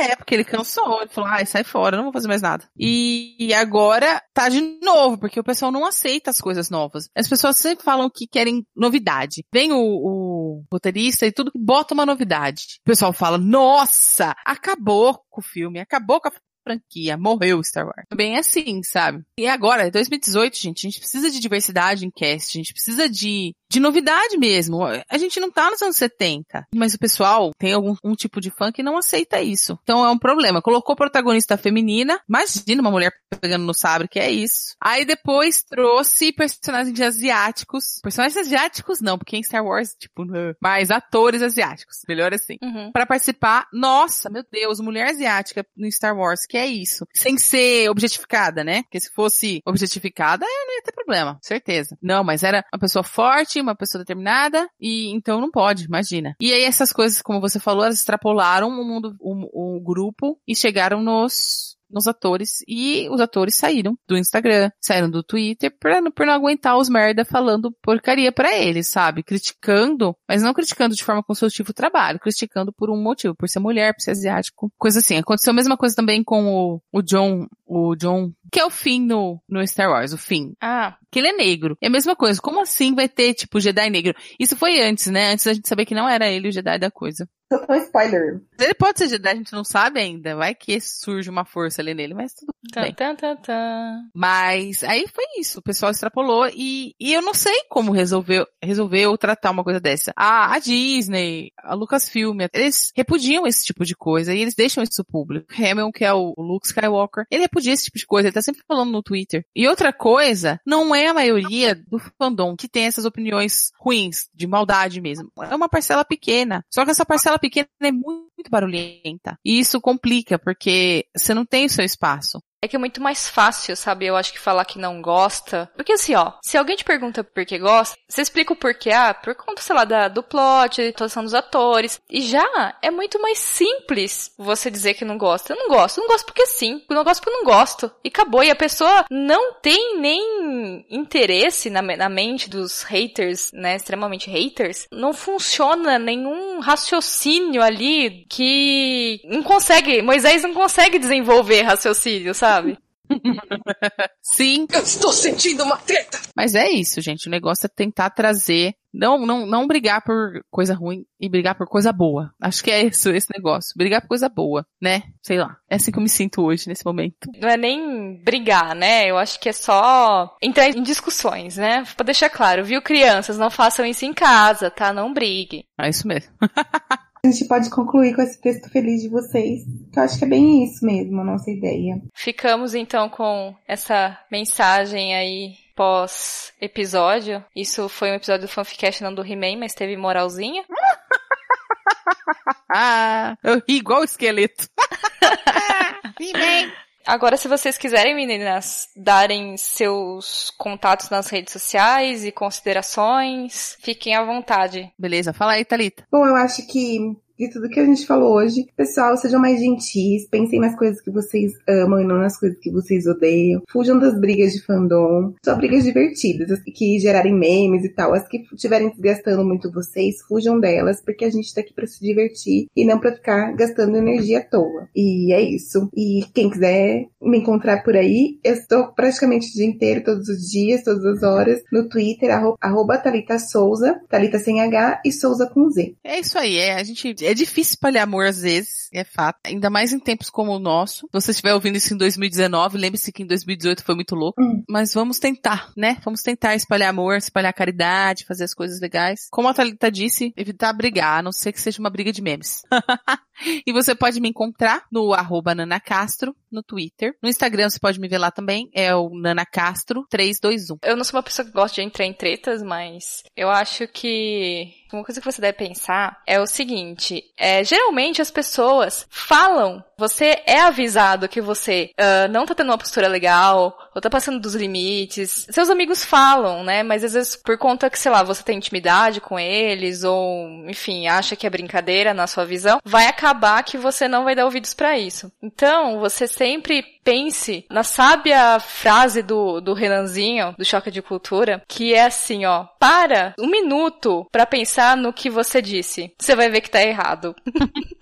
É, porque ele cansou. Ele falou, ai, sai fora, não vou fazer mais nada. E agora tá de novo, porque o pessoal não aceita as coisas novas. As pessoas sempre falam que querem novidade. Vem o, o roteirista e tudo, bota uma novidade. O pessoal fala, nossa, acabou com o filme, acabou com a franquia, morreu Star Wars. Bem assim, sabe? E agora, 2018, gente, a gente precisa de diversidade em cast, a gente precisa de de novidade mesmo. A gente não tá nos anos 70, mas o pessoal tem algum um tipo de fã que não aceita isso. Então é um problema. Colocou protagonista feminina, imagina uma mulher pegando no sabre, que é isso. Aí depois trouxe personagens asiáticos. Personagens asiáticos não, porque em Star Wars, tipo, mais atores asiáticos. Melhor assim. Uhum. para participar. Nossa, meu Deus, mulher asiática no Star Wars, que é isso. Sem ser objetificada, né? Porque se fosse objetificada, não ia ter problema, certeza. Não, mas era uma pessoa forte, uma pessoa determinada, e então não pode, imagina. E aí essas coisas, como você falou, elas extrapolaram o mundo, o, o grupo e chegaram nos nos atores e os atores saíram do Instagram, saíram do Twitter pra, por não aguentar os merda falando porcaria para eles, sabe? Criticando, mas não criticando de forma construtiva o trabalho, criticando por um motivo, por ser mulher, por ser asiático, coisa assim. Aconteceu a mesma coisa também com o, o John, o John que é o Finn no, no Star Wars, o Finn. Ah. Que ele é negro. É a mesma coisa. Como assim vai ter, tipo, Jedi negro? Isso foi antes, né? Antes da gente saber que não era ele o Jedi da coisa. Só um spoiler. Ele pode ser Jedi, a gente não sabe ainda. Vai que surge uma força ali nele, mas tudo tá, bem. Tá, tá, tá. Mas aí foi isso. O pessoal extrapolou e, e eu não sei como resolveu, resolveu tratar uma coisa dessa. A, a Disney, a Lucasfilm, eles repudiam esse tipo de coisa e eles deixam isso público. Hamilton, que é o Luke Skywalker, ele repudia esse tipo de coisa. Ele tá sempre falando no Twitter. E outra coisa, não é a maioria do fandom que tem essas opiniões ruins, de maldade mesmo. É uma parcela pequena. Só que essa parcela pequena é muito, muito barulhenta. E isso complica, porque você não tem o seu espaço. É que é muito mais fácil, sabe? Eu acho que falar que não gosta. Porque assim, ó, se alguém te pergunta por que gosta, você explica o porquê, ah, por conta, sei lá, da, do plot, da atuação dos atores. E já é muito mais simples você dizer que não gosta. Eu não gosto, eu não gosto porque sim, eu não gosto porque eu não gosto. E acabou. E a pessoa não tem nem interesse na, na mente dos haters, né? Extremamente haters. Não funciona nenhum raciocínio ali que não consegue, Moisés não consegue desenvolver raciocínio, sabe? Sabe? Sim. Eu estou sentindo uma treta. Mas é isso, gente. O negócio é tentar trazer, não, não, não brigar por coisa ruim e brigar por coisa boa. Acho que é isso, esse negócio. Brigar por coisa boa, né? Sei lá. É assim que eu me sinto hoje, nesse momento. Não é nem brigar, né? Eu acho que é só entrar em discussões, né? Pra deixar claro, viu, crianças? Não façam isso em casa, tá? Não briguem. É isso mesmo. A gente pode concluir com esse texto feliz de vocês. Que eu acho que é bem isso mesmo, a nossa ideia. Ficamos então com essa mensagem aí pós episódio. Isso foi um episódio do Fanficast, não do He-Man, mas teve moralzinha. eu ri igual o esqueleto. He-Man. Agora, se vocês quiserem, meninas, darem seus contatos nas redes sociais e considerações, fiquem à vontade. Beleza, fala aí, Thalita. Bom, eu acho que de tudo que a gente falou hoje. Pessoal, sejam mais gentis, pensem nas coisas que vocês amam e não nas coisas que vocês odeiam. Fujam das brigas de fandom. Só brigas divertidas, as que gerarem memes e tal. As que estiverem desgastando muito vocês, fujam delas, porque a gente tá aqui pra se divertir e não pra ficar gastando energia à toa. E é isso. E quem quiser me encontrar por aí, eu estou praticamente o dia inteiro, todos os dias, todas as horas, no Twitter, arroba, arroba Thalita Souza, Thalita sem H e Souza com Z. É isso aí, é. A gente é difícil espalhar amor às vezes, é fato. Ainda mais em tempos como o nosso. Se você estiver ouvindo isso em 2019, lembre-se que em 2018 foi muito louco. Hum. Mas vamos tentar, né? Vamos tentar espalhar amor, espalhar caridade, fazer as coisas legais. Como a Thalita disse, evitar brigar, a não ser que seja uma briga de memes. e você pode me encontrar no arroba nanacastro, no Twitter. No Instagram você pode me ver lá também, é o nanacastro321. Eu não sou uma pessoa que gosta de entrar em tretas, mas eu acho que uma coisa que você deve pensar é o seguinte: é, geralmente as pessoas falam, você é avisado que você uh, não tá tendo uma postura legal, ou tá passando dos limites. Seus amigos falam, né? Mas às vezes por conta que, sei lá, você tem intimidade com eles, ou enfim, acha que é brincadeira na sua visão, vai acabar que você não vai dar ouvidos para isso. Então, você sempre pense na sábia frase do, do Renanzinho, do Choque de Cultura, que é assim, ó, para um minuto para pensar no que você disse. Você vai ver que tá errado.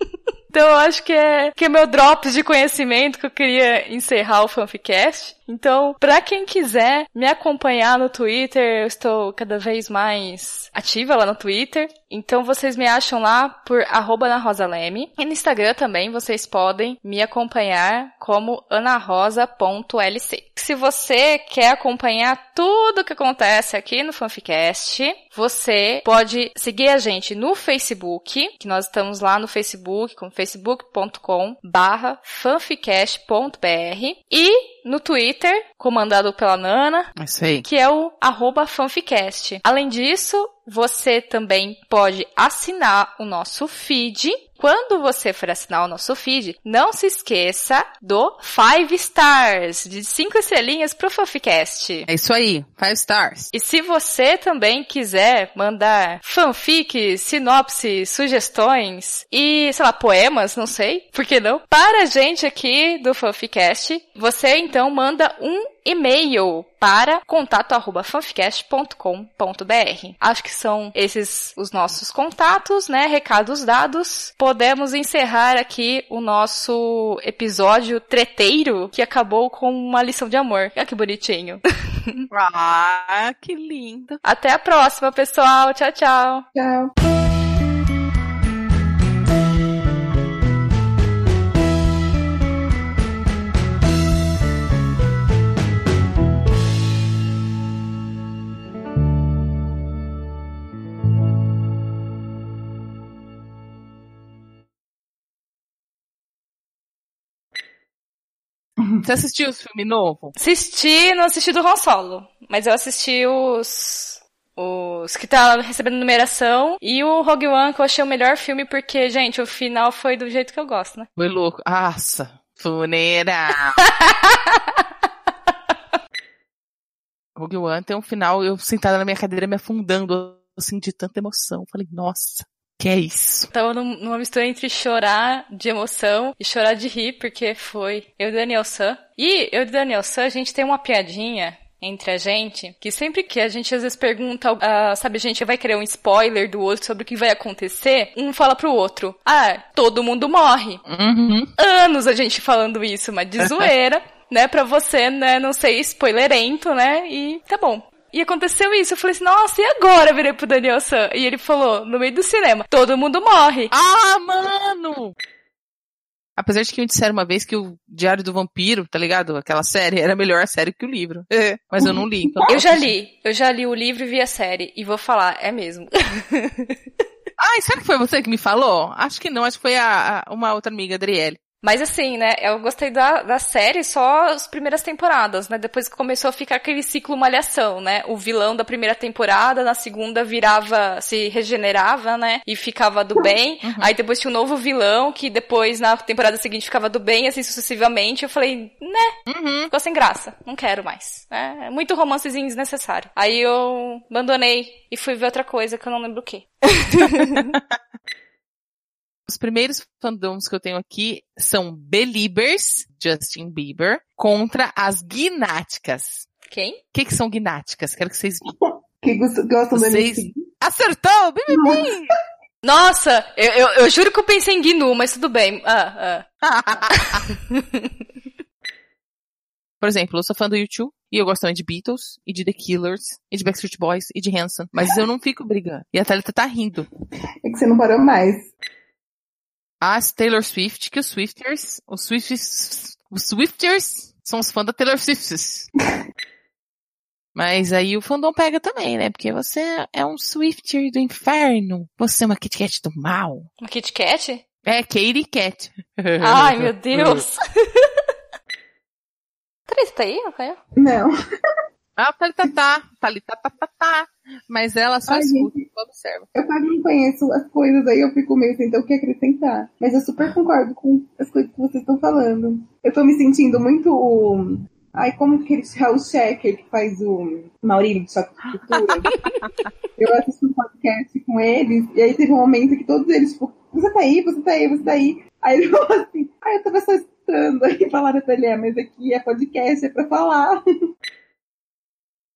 Então eu acho que é, que é meu drops de conhecimento que eu queria encerrar o Fanficast. Então, para quem quiser me acompanhar no Twitter, eu estou cada vez mais ativa lá no Twitter. Então vocês me acham lá por arroba Rosa Leme. E no Instagram também vocês podem me acompanhar como anarosa.lc. Se você quer acompanhar tudo o que acontece aqui no Fanficast, você pode seguir a gente no Facebook, que nós estamos lá no Facebook, com facebook.com barra fanficast.br e no Twitter, comandado pela Nana, é que é o arroba fanficast. Além disso, você também pode assinar o nosso feed quando você for assinar o nosso feed, não se esqueça do 5 stars, de 5 estrelinhas pro Fanficast. É isso aí, 5 stars. E se você também quiser mandar fanfic, sinopse, sugestões e, sei lá, poemas, não sei, por que não? Para a gente aqui do Fanficast, você então manda um e-mail para contato@fanficast.com.br. Acho que são esses os nossos contatos, né? Recados dados. Podemos encerrar aqui o nosso episódio treteiro que acabou com uma lição de amor. Olha que bonitinho. ah, que lindo. Até a próxima, pessoal. Tchau, tchau. Tchau. Você assistiu o filme novo? Assisti, não assisti do Han Solo, mas eu assisti os os que tá recebendo numeração e o Rogue One que eu achei o melhor filme porque, gente, o final foi do jeito que eu gosto, né? Foi louco. Nossa, funeira. Rogue One tem um final, eu sentada na minha cadeira me afundando assim de tanta emoção. Falei, nossa, que é isso? Tava numa mistura entre chorar de emoção e chorar de rir, porque foi eu e Daniel San. E eu e Daniel San, a gente tem uma piadinha entre a gente, que sempre que a gente às vezes pergunta, uh, sabe, a gente vai querer um spoiler do outro sobre o que vai acontecer, um fala pro outro, ah, todo mundo morre. Uhum. Anos a gente falando isso, mas de zoeira. né, pra você, né, não ser spoilerento, né, e tá bom. E aconteceu isso. Eu falei assim, nossa, e agora? Eu virei pro Daniel San. E ele falou, no meio do cinema, todo mundo morre. Ah, mano! Apesar de que me disseram uma vez que o Diário do Vampiro, tá ligado? Aquela série, era melhor a série que o livro. É. Mas eu não li. Então eu já li. Eu já li o livro e vi a série. E vou falar, é mesmo. Ai, será que foi você que me falou? Acho que não, acho que foi a, a uma outra amiga, Adriele. Mas assim, né, eu gostei da, da série só as primeiras temporadas, né? Depois que começou a ficar aquele ciclo malhação, né? O vilão da primeira temporada, na segunda virava, se regenerava, né? E ficava do bem. Uhum. Aí depois tinha um novo vilão, que depois na temporada seguinte ficava do bem, assim sucessivamente. Eu falei, né? Uhum. Ficou sem graça. Não quero mais. É muito romancezinho desnecessário. Aí eu abandonei e fui ver outra coisa que eu não lembro o que. Os primeiros fandoms que eu tenho aqui são Beliebers, Justin Bieber, contra as Gnáticas. Quem? O que, que são Gnáticas? Quero que vocês que gostam vocês... Acertou! Bibi! Nossa, eu, eu, eu, juro que eu pensei em Gnu, mas tudo bem. Ah, ah. Por exemplo, eu sou fã do YouTube e eu gosto também de Beatles e de The Killers e de Backstreet Boys e de Hanson. Mas eu não fico brigando. E a Thalita tá rindo. É que você não parou mais as Taylor Swift, que os Swifters, os Swifters, os Swifters são os fãs da Taylor Swift. Mas aí o fandom pega também, né? Porque você é um Swifter do inferno. Você é uma Kit Kat do mal. Uma Kit Kat? É, Katie Cat. Ai, meu Deus. Três tá aí, Rafael? Não. Ah, Thalita tá, Thalita tá, tá, tá. Mas ela só Ai, escuta gente, observa. Eu quase não conheço as coisas, aí eu fico meio sem ter o que acrescentar. Mas eu super concordo com as coisas que vocês estão falando. Eu tô me sentindo muito. Ai, como que ele é o Checker que faz o Maurílio de Choque de Cultura? eu assisti um podcast com eles, e aí teve um momento que todos eles, tipo, você tá aí, você tá aí, você tá aí. Aí ele falou assim, ai, eu tava só escutando. Aí falaram pra ele, é, mas aqui é podcast, é pra falar.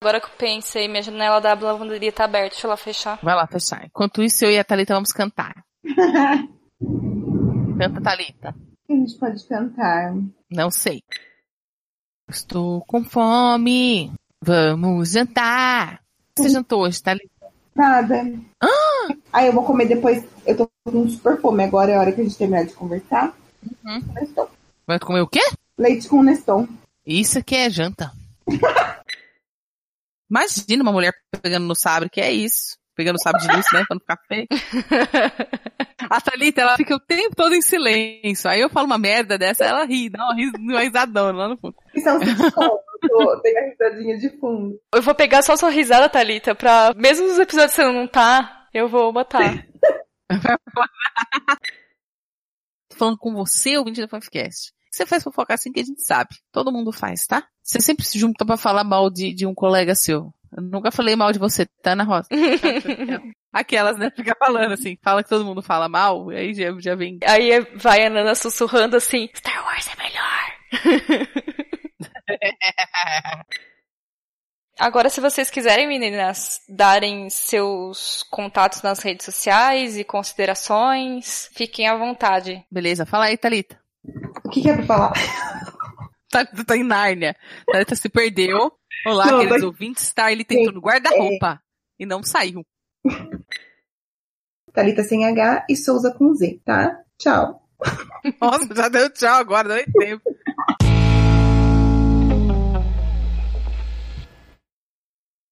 Agora que eu pensei, minha janela da lavanderia tá aberta, deixa eu lá fechar. Vai lá fechar. Enquanto isso, eu e a Thalita vamos cantar. Canta, Thalita. O que a gente pode cantar? Não sei. Estou com fome. Vamos jantar. Você jantou hoje, Thalita? Nada. Ah! Aí eu vou comer depois. Eu tô com super fome. Agora é a hora que a gente terminar de conversar. Uhum. Vai comer o quê? Leite com Neston. Isso aqui é janta. Imagina uma mulher pegando no sabre, que é isso. Pegando o sabre de luz, né? Pra não ficar feio. A Thalita, ela fica o tempo todo em silêncio. Aí eu falo uma merda dessa, ela ri, dá uma risadona lá no fundo. Isso é um sitcom. Tem a risadinha de fundo. Eu vou pegar só sua risada, Thalita, pra... Mesmo nos episódios que você não tá, eu vou botar. Falando com você, ouvinte da Fanficast. Você faz fofoca assim que a gente sabe. Todo mundo faz, tá? Você sempre se junta para falar mal de, de um colega seu. Eu nunca falei mal de você, tá, Ana Rosa? Aquelas, né? Fica falando assim, fala que todo mundo fala mal, e aí já, já vem. Aí vai a Nana sussurrando assim, Star Wars é melhor. Agora, se vocês quiserem, meninas, darem seus contatos nas redes sociais e considerações, fiquem à vontade. Beleza, fala aí, Thalita. O que, que é pra falar? tá, tá em Nárnia. Thalita se perdeu. Olá, não, queridos mas... ouvintes. Tá ele tentou no guarda-roupa é... e não saiu. Thalita sem H e Souza com Z, tá? Tchau. Nossa, já deu tchau agora, não tem tempo.